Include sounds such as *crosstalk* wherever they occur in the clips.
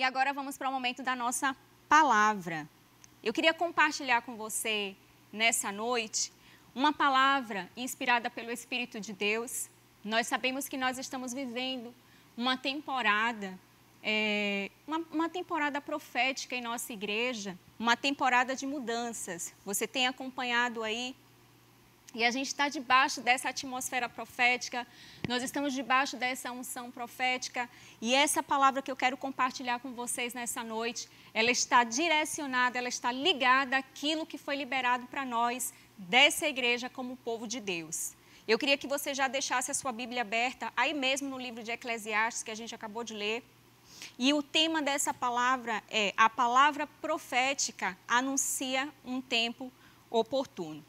E agora vamos para o momento da nossa palavra. Eu queria compartilhar com você nessa noite uma palavra inspirada pelo Espírito de Deus. Nós sabemos que nós estamos vivendo uma temporada, é, uma, uma temporada profética em nossa igreja, uma temporada de mudanças. Você tem acompanhado aí e a gente está debaixo dessa atmosfera profética, nós estamos debaixo dessa unção profética, e essa palavra que eu quero compartilhar com vocês nessa noite, ela está direcionada, ela está ligada àquilo que foi liberado para nós dessa igreja como povo de Deus. Eu queria que você já deixasse a sua Bíblia aberta, aí mesmo no livro de Eclesiastes, que a gente acabou de ler. E o tema dessa palavra é: a palavra profética anuncia um tempo oportuno.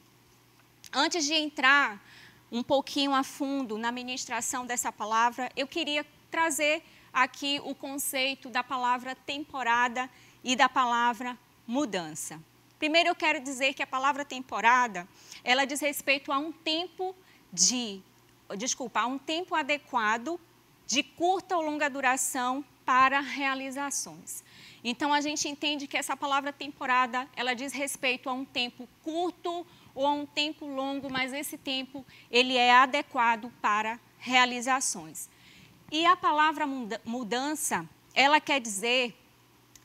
Antes de entrar um pouquinho a fundo na ministração dessa palavra, eu queria trazer aqui o conceito da palavra temporada e da palavra mudança. Primeiro eu quero dizer que a palavra temporada, ela diz respeito a um tempo de, desculpa, a um tempo adequado de curta ou longa duração para realizações. Então a gente entende que essa palavra temporada, ela diz respeito a um tempo curto ou a um tempo longo, mas esse tempo ele é adequado para realizações. E a palavra mudança, ela quer dizer,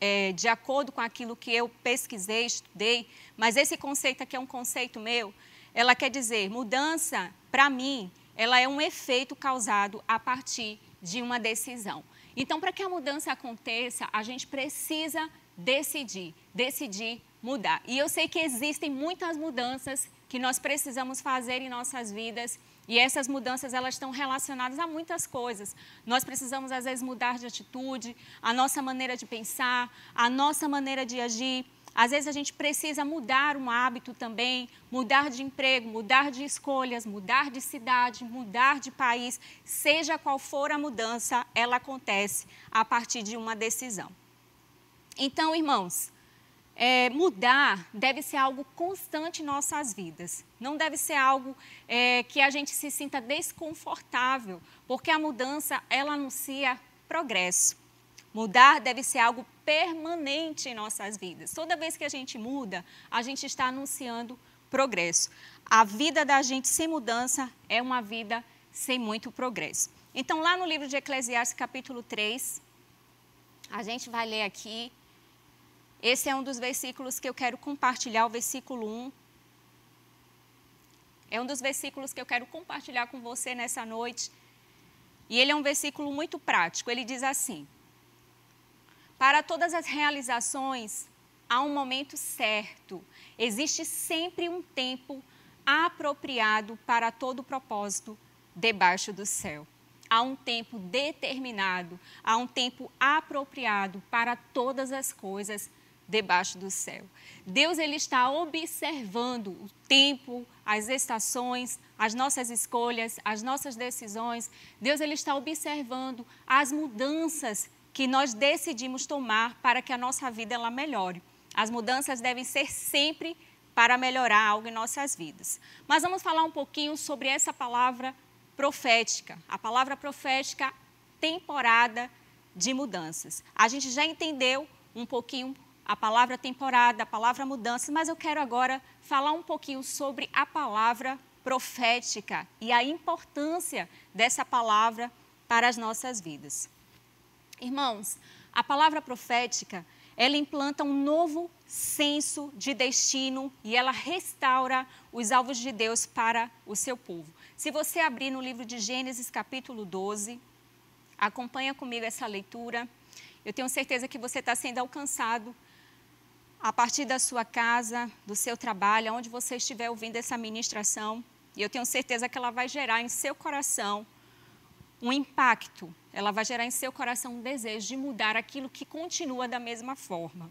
é, de acordo com aquilo que eu pesquisei, estudei, mas esse conceito aqui é um conceito meu, ela quer dizer, mudança, para mim, ela é um efeito causado a partir de uma decisão. Então, para que a mudança aconteça, a gente precisa decidir, decidir mudar. E eu sei que existem muitas mudanças que nós precisamos fazer em nossas vidas e essas mudanças elas estão relacionadas a muitas coisas. Nós precisamos às vezes mudar de atitude, a nossa maneira de pensar, a nossa maneira de agir. Às vezes a gente precisa mudar um hábito também, mudar de emprego, mudar de escolhas, mudar de cidade, mudar de país. Seja qual for a mudança, ela acontece a partir de uma decisão. Então, irmãos, é, mudar deve ser algo constante em nossas vidas. Não deve ser algo é, que a gente se sinta desconfortável, porque a mudança ela anuncia progresso. Mudar deve ser algo permanente em nossas vidas. Toda vez que a gente muda, a gente está anunciando progresso. A vida da gente sem mudança é uma vida sem muito progresso. Então, lá no livro de Eclesiastes, capítulo 3, a gente vai ler aqui esse é um dos versículos que eu quero compartilhar, o versículo 1. É um dos versículos que eu quero compartilhar com você nessa noite. E ele é um versículo muito prático. Ele diz assim: Para todas as realizações há um momento certo. Existe sempre um tempo apropriado para todo propósito debaixo do céu. Há um tempo determinado, há um tempo apropriado para todas as coisas debaixo do céu. Deus ele está observando o tempo, as estações, as nossas escolhas, as nossas decisões. Deus ele está observando as mudanças que nós decidimos tomar para que a nossa vida ela melhore. As mudanças devem ser sempre para melhorar algo em nossas vidas. Mas vamos falar um pouquinho sobre essa palavra profética. A palavra profética temporada de mudanças. A gente já entendeu um pouquinho a palavra temporada, a palavra mudança, mas eu quero agora falar um pouquinho sobre a palavra profética e a importância dessa palavra para as nossas vidas. Irmãos, a palavra profética, ela implanta um novo senso de destino e ela restaura os alvos de Deus para o seu povo. Se você abrir no livro de Gênesis, capítulo 12, acompanha comigo essa leitura. Eu tenho certeza que você está sendo alcançado a partir da sua casa, do seu trabalho, onde você estiver ouvindo essa ministração, e eu tenho certeza que ela vai gerar em seu coração um impacto, ela vai gerar em seu coração um desejo de mudar aquilo que continua da mesma forma.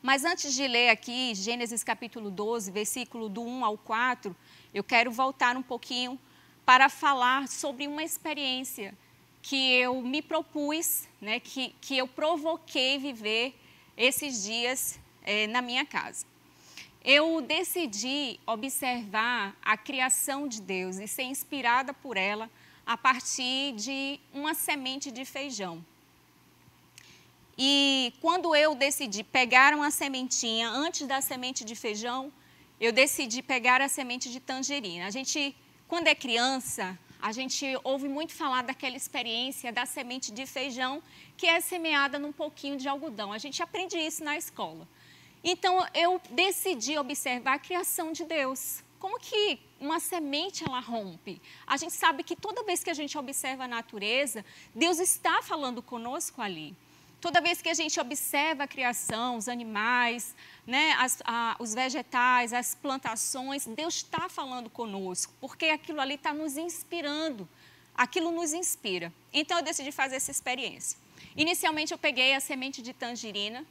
Mas antes de ler aqui Gênesis capítulo 12, versículo do 1 ao 4, eu quero voltar um pouquinho para falar sobre uma experiência que eu me propus, né, que, que eu provoquei viver esses dias é, na minha casa. Eu decidi observar a criação de Deus e ser inspirada por ela a partir de uma semente de feijão. E quando eu decidi pegar uma sementinha, antes da semente de feijão, eu decidi pegar a semente de tangerina. A gente, quando é criança, a gente ouve muito falar daquela experiência da semente de feijão que é semeada num pouquinho de algodão. A gente aprende isso na escola. Então eu decidi observar a criação de Deus. Como que uma semente ela rompe? A gente sabe que toda vez que a gente observa a natureza, Deus está falando conosco ali. Toda vez que a gente observa a criação, os animais, né, as, a, os vegetais, as plantações, Deus está falando conosco, porque aquilo ali está nos inspirando, aquilo nos inspira. Então eu decidi fazer essa experiência. Inicialmente eu peguei a semente de tangerina,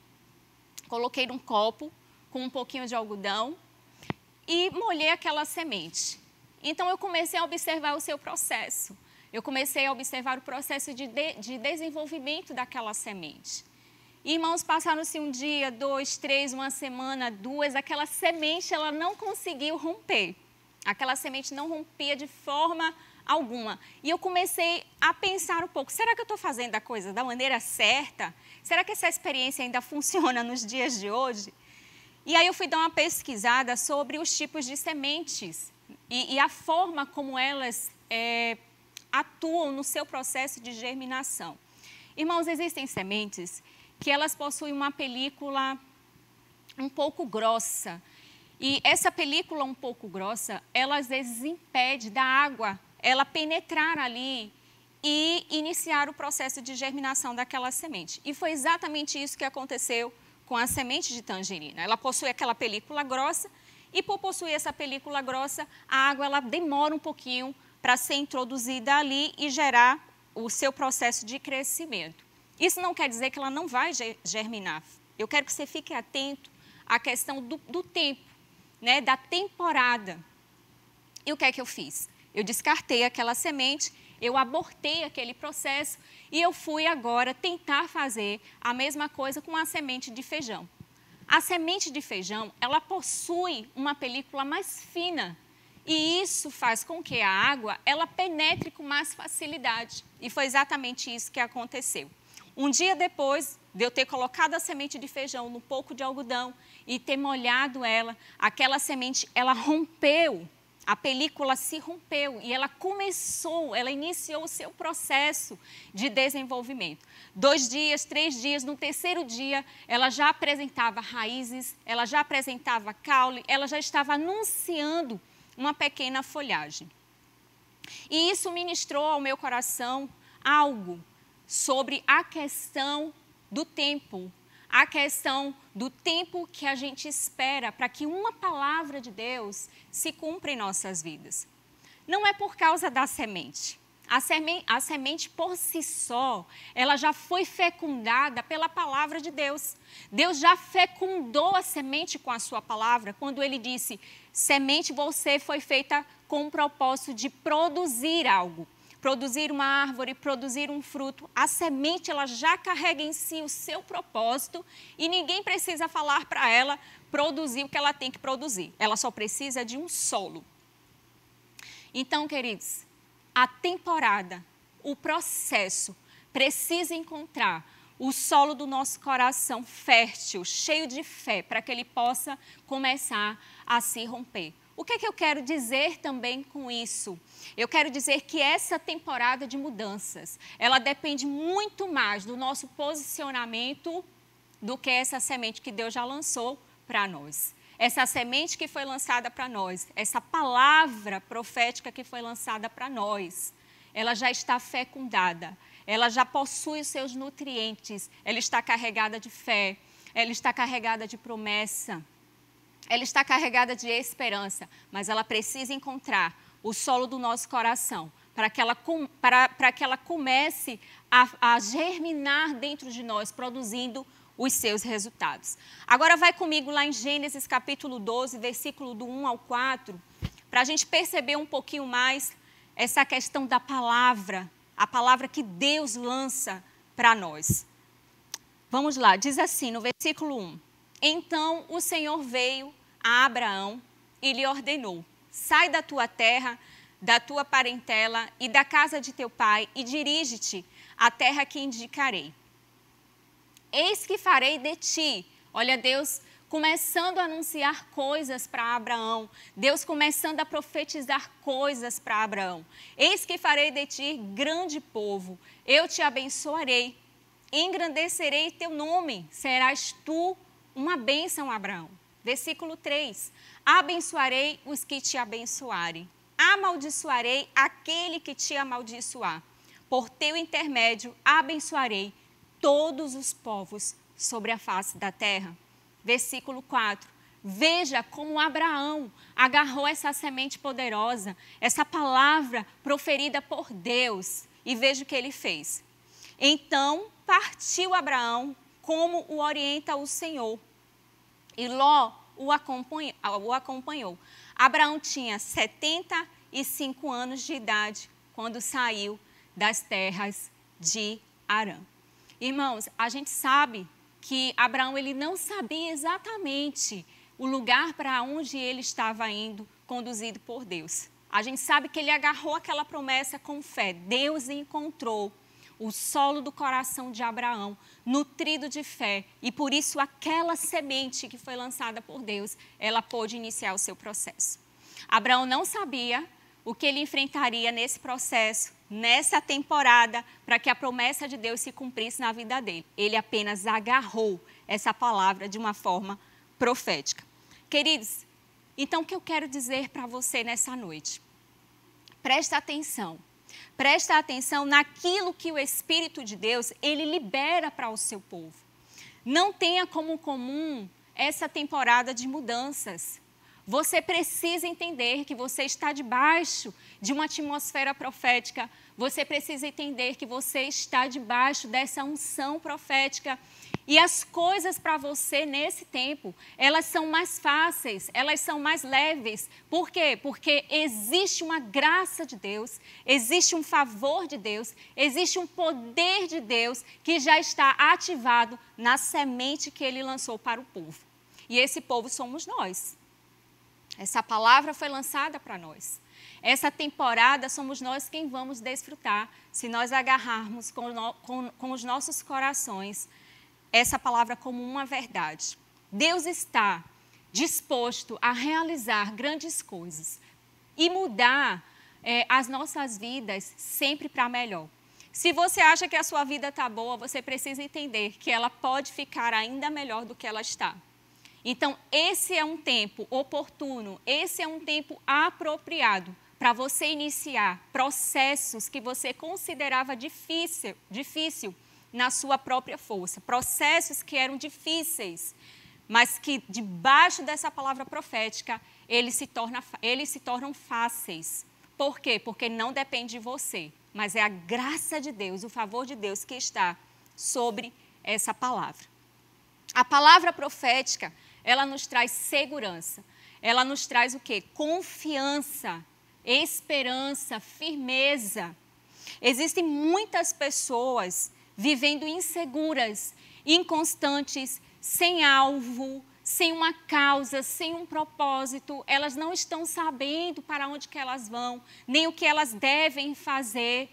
coloquei num copo com um pouquinho de algodão e molhei aquela semente. Então eu comecei a observar o seu processo eu comecei a observar o processo de, de, de desenvolvimento daquela semente. Irmãos, passaram-se um dia, dois, três, uma semana, duas, aquela semente ela não conseguiu romper. Aquela semente não rompia de forma alguma. E eu comecei a pensar um pouco: será que eu estou fazendo a coisa da maneira certa? Será que essa experiência ainda funciona nos dias de hoje? E aí eu fui dar uma pesquisada sobre os tipos de sementes e, e a forma como elas é, atuam no seu processo de germinação. Irmãos, existem sementes que elas possuem uma película um pouco grossa. E essa película um pouco grossa, ela às vezes impede da água ela penetrar ali e iniciar o processo de germinação daquela semente. E foi exatamente isso que aconteceu com a semente de tangerina. Ela possui aquela película grossa e por possuir essa película grossa, a água ela demora um pouquinho para ser introduzida ali e gerar o seu processo de crescimento. Isso não quer dizer que ela não vai germinar. Eu quero que você fique atento à questão do, do tempo, né, da temporada. E o que é que eu fiz? Eu descartei aquela semente, eu abortei aquele processo e eu fui agora tentar fazer a mesma coisa com a semente de feijão. A semente de feijão, ela possui uma película mais fina e isso faz com que a água ela penetre com mais facilidade. E foi exatamente isso que aconteceu. Um dia depois de eu ter colocado a semente de feijão no pouco de algodão e ter molhado ela, aquela semente ela rompeu, a película se rompeu e ela começou, ela iniciou o seu processo de desenvolvimento. Dois dias, três dias, no terceiro dia, ela já apresentava raízes, ela já apresentava caule, ela já estava anunciando uma pequena folhagem. E isso ministrou ao meu coração algo sobre a questão do tempo, a questão do tempo que a gente espera para que uma palavra de Deus se cumpra em nossas vidas. Não é por causa da semente. A semente, a semente por si só, ela já foi fecundada pela palavra de Deus. Deus já fecundou a semente com a sua palavra, quando ele disse: semente você foi feita com o propósito de produzir algo, produzir uma árvore, produzir um fruto. A semente ela já carrega em si o seu propósito e ninguém precisa falar para ela produzir o que ela tem que produzir. Ela só precisa de um solo. Então, queridos, a temporada, o processo, precisa encontrar o solo do nosso coração fértil, cheio de fé, para que ele possa começar a se romper. O que é que eu quero dizer também com isso? Eu quero dizer que essa temporada de mudanças, ela depende muito mais do nosso posicionamento do que essa semente que Deus já lançou para nós essa semente que foi lançada para nós, essa palavra profética que foi lançada para nós, ela já está fecundada, ela já possui os seus nutrientes, ela está carregada de fé, ela está carregada de promessa, ela está carregada de esperança, mas ela precisa encontrar o solo do nosso coração para que ela, para, para que ela comece a, a germinar dentro de nós, produzindo os seus resultados. Agora vai comigo lá em Gênesis capítulo 12, versículo do 1 ao 4, para a gente perceber um pouquinho mais essa questão da palavra, a palavra que Deus lança para nós. Vamos lá, diz assim no versículo 1: Então o Senhor veio a Abraão e lhe ordenou: Sai da tua terra, da tua parentela e da casa de teu pai e dirige-te à terra que indicarei. Eis que farei de ti. Olha, Deus começando a anunciar coisas para Abraão, Deus começando a profetizar coisas para Abraão. Eis que farei de ti grande povo, eu te abençoarei, engrandecerei teu nome, serás tu uma bênção, Abraão. Versículo 3: Abençoarei os que te abençoarem, amaldiçoarei aquele que te amaldiçoar. Por teu intermédio abençoarei todos os povos sobre a face da terra versículo 4. Veja como Abraão agarrou essa semente poderosa, essa palavra proferida por Deus, e veja o que ele fez. Então partiu Abraão como o orienta o Senhor, e Ló o acompanhou. O acompanhou. Abraão tinha 75 anos de idade quando saiu das terras de Arã. Irmãos, a gente sabe que Abraão ele não sabia exatamente o lugar para onde ele estava indo, conduzido por Deus. A gente sabe que ele agarrou aquela promessa com fé. Deus encontrou o solo do coração de Abraão, nutrido de fé, e por isso aquela semente que foi lançada por Deus, ela pôde iniciar o seu processo. Abraão não sabia o que ele enfrentaria nesse processo, nessa temporada, para que a promessa de Deus se cumprisse na vida dele. Ele apenas agarrou essa palavra de uma forma profética. Queridos, então o que eu quero dizer para você nessa noite? Presta atenção. Presta atenção naquilo que o Espírito de Deus, ele libera para o seu povo. Não tenha como comum essa temporada de mudanças. Você precisa entender que você está debaixo de uma atmosfera profética. Você precisa entender que você está debaixo dessa unção profética. E as coisas para você nesse tempo, elas são mais fáceis, elas são mais leves. Por quê? Porque existe uma graça de Deus, existe um favor de Deus, existe um poder de Deus que já está ativado na semente que ele lançou para o povo. E esse povo somos nós. Essa palavra foi lançada para nós. Essa temporada somos nós quem vamos desfrutar se nós agarrarmos com, no, com, com os nossos corações essa palavra como uma verdade. Deus está disposto a realizar grandes coisas e mudar é, as nossas vidas sempre para melhor. Se você acha que a sua vida está boa, você precisa entender que ela pode ficar ainda melhor do que ela está. Então, esse é um tempo oportuno, esse é um tempo apropriado para você iniciar processos que você considerava difícil, difícil na sua própria força, processos que eram difíceis, mas que debaixo dessa palavra profética eles se, torna, eles se tornam fáceis. Por quê? Porque não depende de você, mas é a graça de Deus, o favor de Deus que está sobre essa palavra. A palavra profética ela nos traz segurança. Ela nos traz o quê? Confiança, esperança, firmeza. Existem muitas pessoas vivendo inseguras, inconstantes, sem alvo, sem uma causa, sem um propósito. Elas não estão sabendo para onde que elas vão, nem o que elas devem fazer.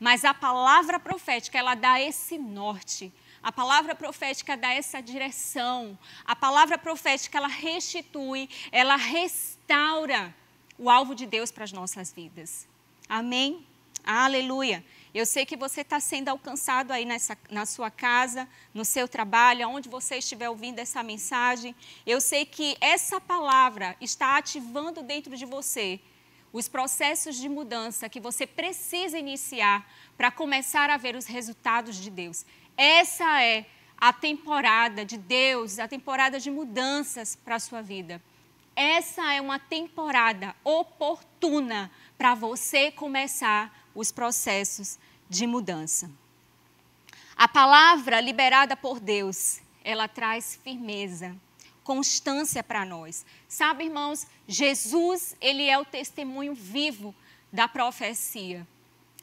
Mas a palavra profética, ela dá esse norte a palavra profética dá essa direção. A palavra profética ela restitui, ela restaura o alvo de Deus para as nossas vidas. Amém? Aleluia. Eu sei que você está sendo alcançado aí nessa, na sua casa, no seu trabalho, onde você estiver ouvindo essa mensagem. Eu sei que essa palavra está ativando dentro de você os processos de mudança que você precisa iniciar para começar a ver os resultados de Deus. Essa é a temporada de Deus, a temporada de mudanças para a sua vida. Essa é uma temporada oportuna para você começar os processos de mudança. A palavra liberada por Deus, ela traz firmeza, constância para nós. Sabe, irmãos, Jesus, ele é o testemunho vivo da profecia.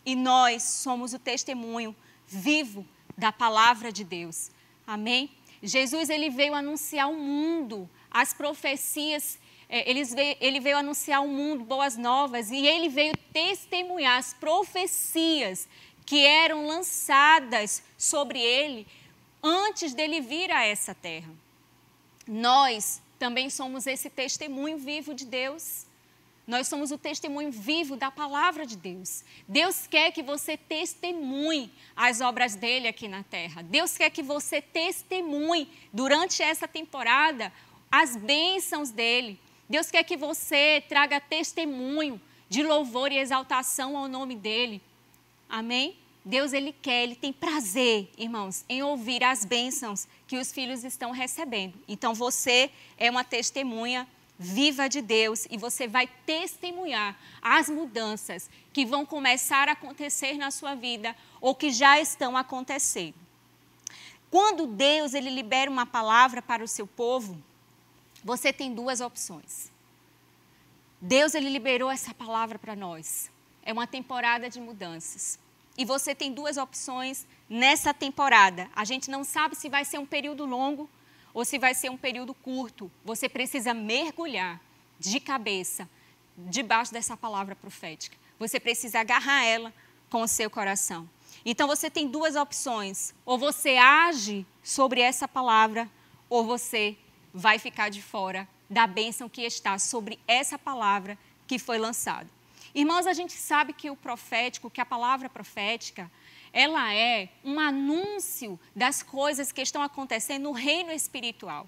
E nós somos o testemunho vivo da palavra de Deus. Amém? Jesus ele veio anunciar ao mundo as profecias, é, ele veio, anunciar ao mundo boas novas e ele veio testemunhar as profecias que eram lançadas sobre ele antes dele vir a essa terra. Nós também somos esse testemunho vivo de Deus. Nós somos o testemunho vivo da palavra de Deus. Deus quer que você testemunhe as obras dele aqui na terra. Deus quer que você testemunhe durante essa temporada as bênçãos dele. Deus quer que você traga testemunho de louvor e exaltação ao nome dele. Amém? Deus ele quer, ele tem prazer, irmãos, em ouvir as bênçãos que os filhos estão recebendo. Então você é uma testemunha viva de Deus e você vai testemunhar as mudanças que vão começar a acontecer na sua vida ou que já estão acontecendo. Quando Deus ele libera uma palavra para o seu povo, você tem duas opções. Deus ele liberou essa palavra para nós. É uma temporada de mudanças. E você tem duas opções nessa temporada. A gente não sabe se vai ser um período longo ou se vai ser um período curto. Você precisa mergulhar de cabeça debaixo dessa palavra profética. Você precisa agarrar ela com o seu coração. Então você tem duas opções: ou você age sobre essa palavra, ou você vai ficar de fora da bênção que está sobre essa palavra que foi lançada. Irmãos, a gente sabe que o profético, que a palavra profética, ela é um anúncio das coisas que estão acontecendo no reino espiritual.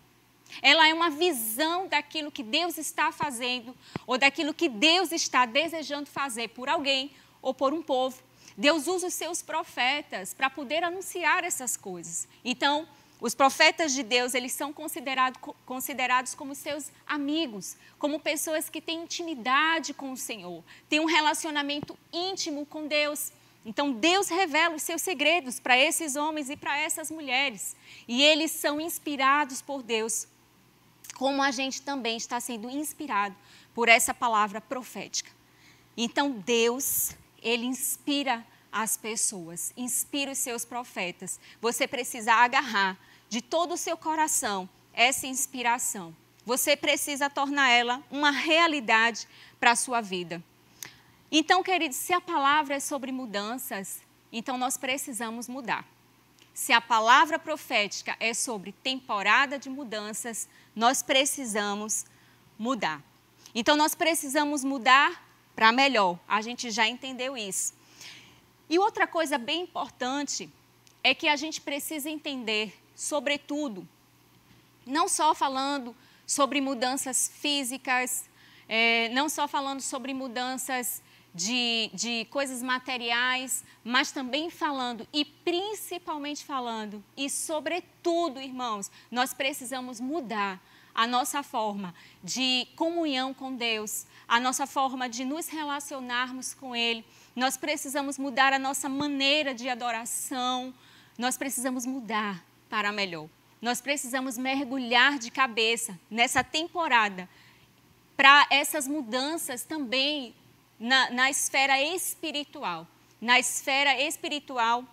Ela é uma visão daquilo que Deus está fazendo ou daquilo que Deus está desejando fazer por alguém ou por um povo. Deus usa os seus profetas para poder anunciar essas coisas. Então, os profetas de Deus, eles são considerado, considerados como seus amigos, como pessoas que têm intimidade com o Senhor, têm um relacionamento íntimo com Deus. Então, Deus revela os seus segredos para esses homens e para essas mulheres. E eles são inspirados por Deus, como a gente também está sendo inspirado por essa palavra profética. Então, Deus, ele inspira as pessoas, inspira os seus profetas. Você precisa agarrar de todo o seu coração essa inspiração. Você precisa tornar ela uma realidade para a sua vida. Então, queridos, se a palavra é sobre mudanças, então nós precisamos mudar. Se a palavra profética é sobre temporada de mudanças, nós precisamos mudar. Então, nós precisamos mudar para melhor. A gente já entendeu isso. E outra coisa bem importante é que a gente precisa entender sobretudo, não só falando sobre mudanças físicas, é, não só falando sobre mudanças de, de coisas materiais, mas também falando, e principalmente falando, e sobretudo, irmãos, nós precisamos mudar a nossa forma de comunhão com Deus, a nossa forma de nos relacionarmos com Ele. Nós precisamos mudar a nossa maneira de adoração, nós precisamos mudar para melhor. Nós precisamos mergulhar de cabeça nessa temporada para essas mudanças também na, na esfera espiritual, na esfera espiritual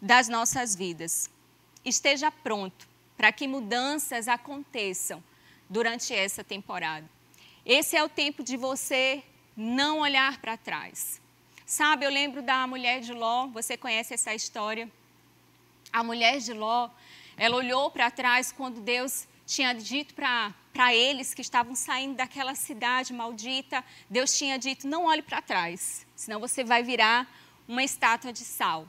das nossas vidas. Esteja pronto para que mudanças aconteçam durante essa temporada. Esse é o tempo de você não olhar para trás. Sabe, eu lembro da mulher de Ló, você conhece essa história? A mulher de Ló, ela olhou para trás quando Deus tinha dito para eles que estavam saindo daquela cidade maldita. Deus tinha dito: não olhe para trás, senão você vai virar uma estátua de sal.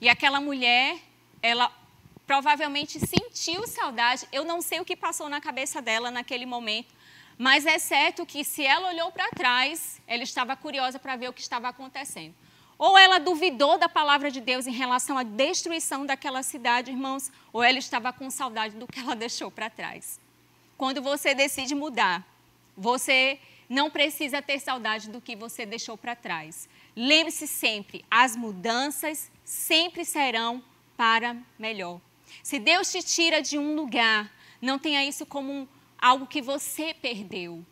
E aquela mulher, ela provavelmente sentiu saudade. Eu não sei o que passou na cabeça dela naquele momento, mas é certo que se ela olhou para trás, ela estava curiosa para ver o que estava acontecendo. Ou ela duvidou da palavra de Deus em relação à destruição daquela cidade, irmãos, ou ela estava com saudade do que ela *laughs* deixou para trás. Quando você decide mudar, você não precisa ter saudade do que você deixou para trás. Lembre-se sempre, as mudanças sempre serão para melhor. Se Deus te tira de um lugar, não tenha isso como um, algo que você perdeu,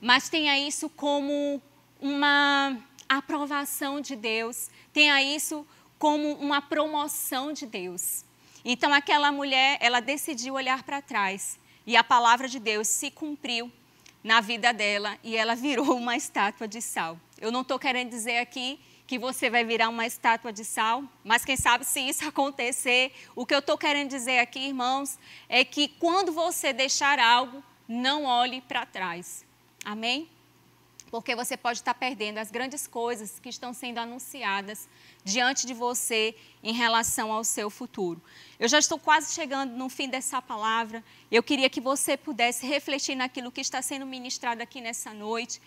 mas tenha isso como uma a aprovação de Deus, tenha isso como uma promoção de Deus. Então aquela mulher, ela decidiu olhar para trás e a palavra de Deus se cumpriu na vida dela e ela virou uma estátua de sal. Eu não estou querendo dizer aqui que você vai virar uma estátua de sal, mas quem sabe se isso *laughs* acontecer, o que eu estou querendo dizer aqui, irmãos, é que quando você deixar algo, não olhe para trás. Amém? Porque você pode estar perdendo as grandes coisas que estão sendo anunciadas diante de você em relação ao seu futuro. Eu já estou quase chegando no fim dessa palavra. Eu queria que você pudesse refletir naquilo que está sendo ministrado aqui nessa noite,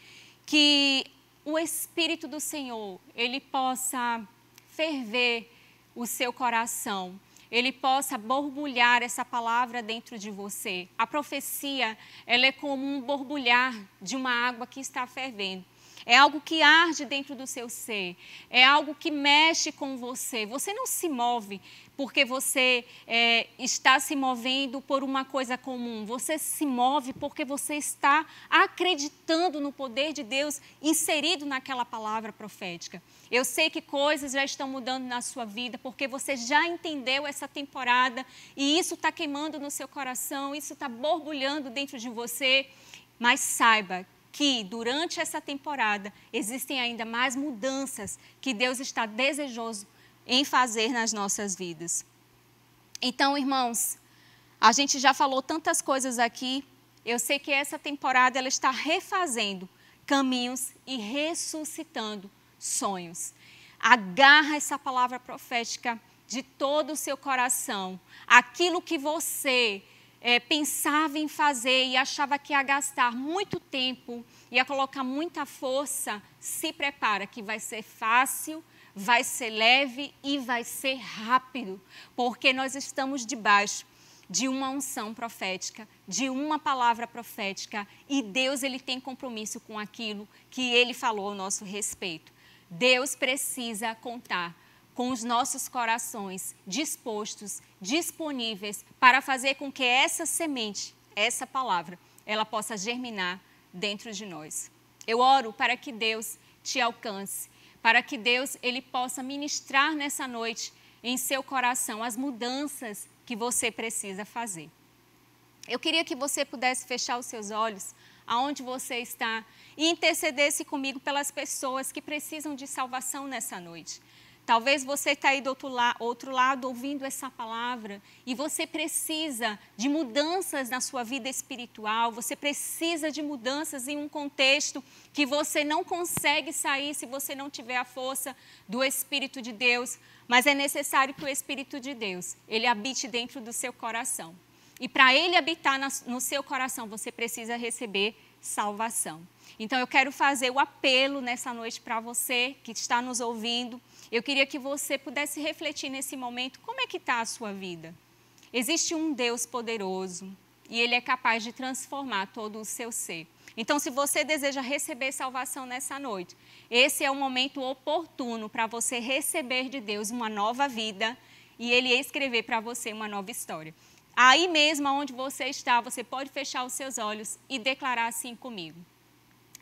que o Espírito do Senhor, ele possa ferver o seu coração, ele possa borbulhar essa palavra dentro de você. A profecia, ela é como um borbulhar de uma água que está fervendo. É algo que arde dentro do seu ser. É algo que mexe com você. Você não se move porque você é, está se movendo por uma coisa comum. Você se move porque você está acreditando no poder de Deus inserido naquela palavra profética. Eu sei que coisas já estão mudando na sua vida porque você já entendeu essa temporada e isso está queimando no seu coração, isso está borbulhando dentro de você. Mas saiba que durante essa temporada existem ainda mais mudanças que Deus está desejoso em fazer nas nossas vidas. Então, irmãos, a gente já falou tantas coisas aqui. Eu sei que essa temporada ela está refazendo caminhos e ressuscitando sonhos. Agarra essa palavra profética de todo o seu coração. Aquilo que você é, pensava em fazer e achava que ia gastar muito tempo, ia colocar muita força, se prepara que vai ser fácil, vai ser leve e vai ser rápido, porque nós estamos debaixo de uma unção profética, de uma palavra profética, e Deus ele tem compromisso com aquilo que ele falou ao nosso respeito. Deus precisa contar com os nossos corações dispostos, disponíveis para fazer com que essa semente, essa palavra, ela possa germinar dentro de nós. Eu oro para que Deus te alcance, para que Deus ele possa ministrar nessa noite em seu coração as mudanças que você precisa fazer. Eu queria que você pudesse fechar os seus olhos aonde você está e intercedesse comigo pelas pessoas que precisam de salvação nessa noite. Talvez você está aí do outro, la outro lado ouvindo essa palavra e você precisa de mudanças na sua vida espiritual, você precisa de mudanças em um contexto que você não consegue sair se você não tiver a força do Espírito de Deus, mas é necessário que o Espírito de Deus, ele habite dentro do seu coração. E para ele habitar no seu coração, você precisa receber salvação. Então eu quero fazer o apelo nessa noite para você que está nos ouvindo eu queria que você pudesse refletir nesse momento como é que está a sua vida. Existe um Deus poderoso e Ele é capaz de transformar todo o seu ser. Então, se você deseja receber salvação nessa noite, esse é o momento oportuno para você receber de Deus uma nova vida e Ele escrever para você uma nova história. Aí mesmo onde você está, você pode fechar os seus olhos e declarar assim comigo.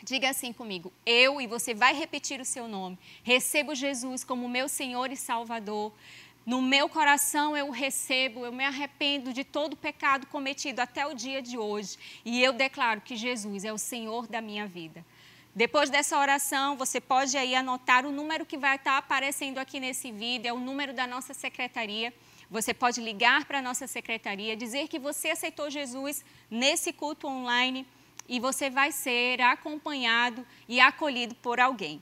Diga assim comigo: eu, e você vai repetir o seu nome, recebo Jesus como meu Senhor e Salvador. No meu coração eu recebo, eu me arrependo de todo o pecado cometido até o dia de hoje. E eu declaro que Jesus é o Senhor da minha vida. Depois dessa oração, você pode aí anotar o número que vai estar aparecendo aqui nesse vídeo, é o número da nossa secretaria. Você pode ligar para a nossa secretaria, dizer que você aceitou Jesus nesse culto online e você vai ser acompanhado e acolhido por alguém.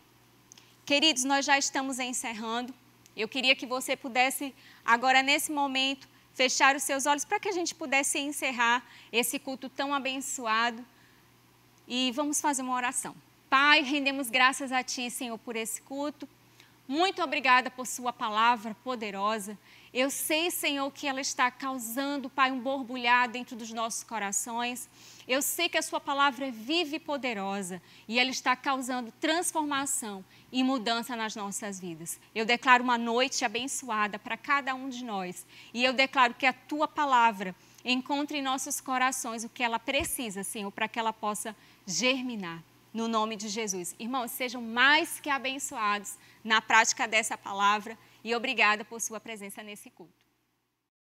Queridos, nós já estamos encerrando. Eu queria que você pudesse, agora nesse momento, fechar os seus olhos para que a gente pudesse encerrar esse culto tão abençoado. E vamos fazer uma oração. Pai, rendemos graças a Ti, Senhor, por esse culto. Muito obrigada por Sua palavra poderosa. Eu sei, Senhor, que ela está causando, Pai, um borbulhar dentro dos nossos corações. Eu sei que a Sua palavra é viva e poderosa e ela está causando transformação e mudança nas nossas vidas. Eu declaro uma noite abençoada para cada um de nós e eu declaro que a Tua palavra encontre em nossos corações o que ela precisa, Senhor, para que ela possa germinar. No nome de Jesus. Irmãos, sejam mais que abençoados na prática dessa palavra e obrigada por sua presença nesse culto.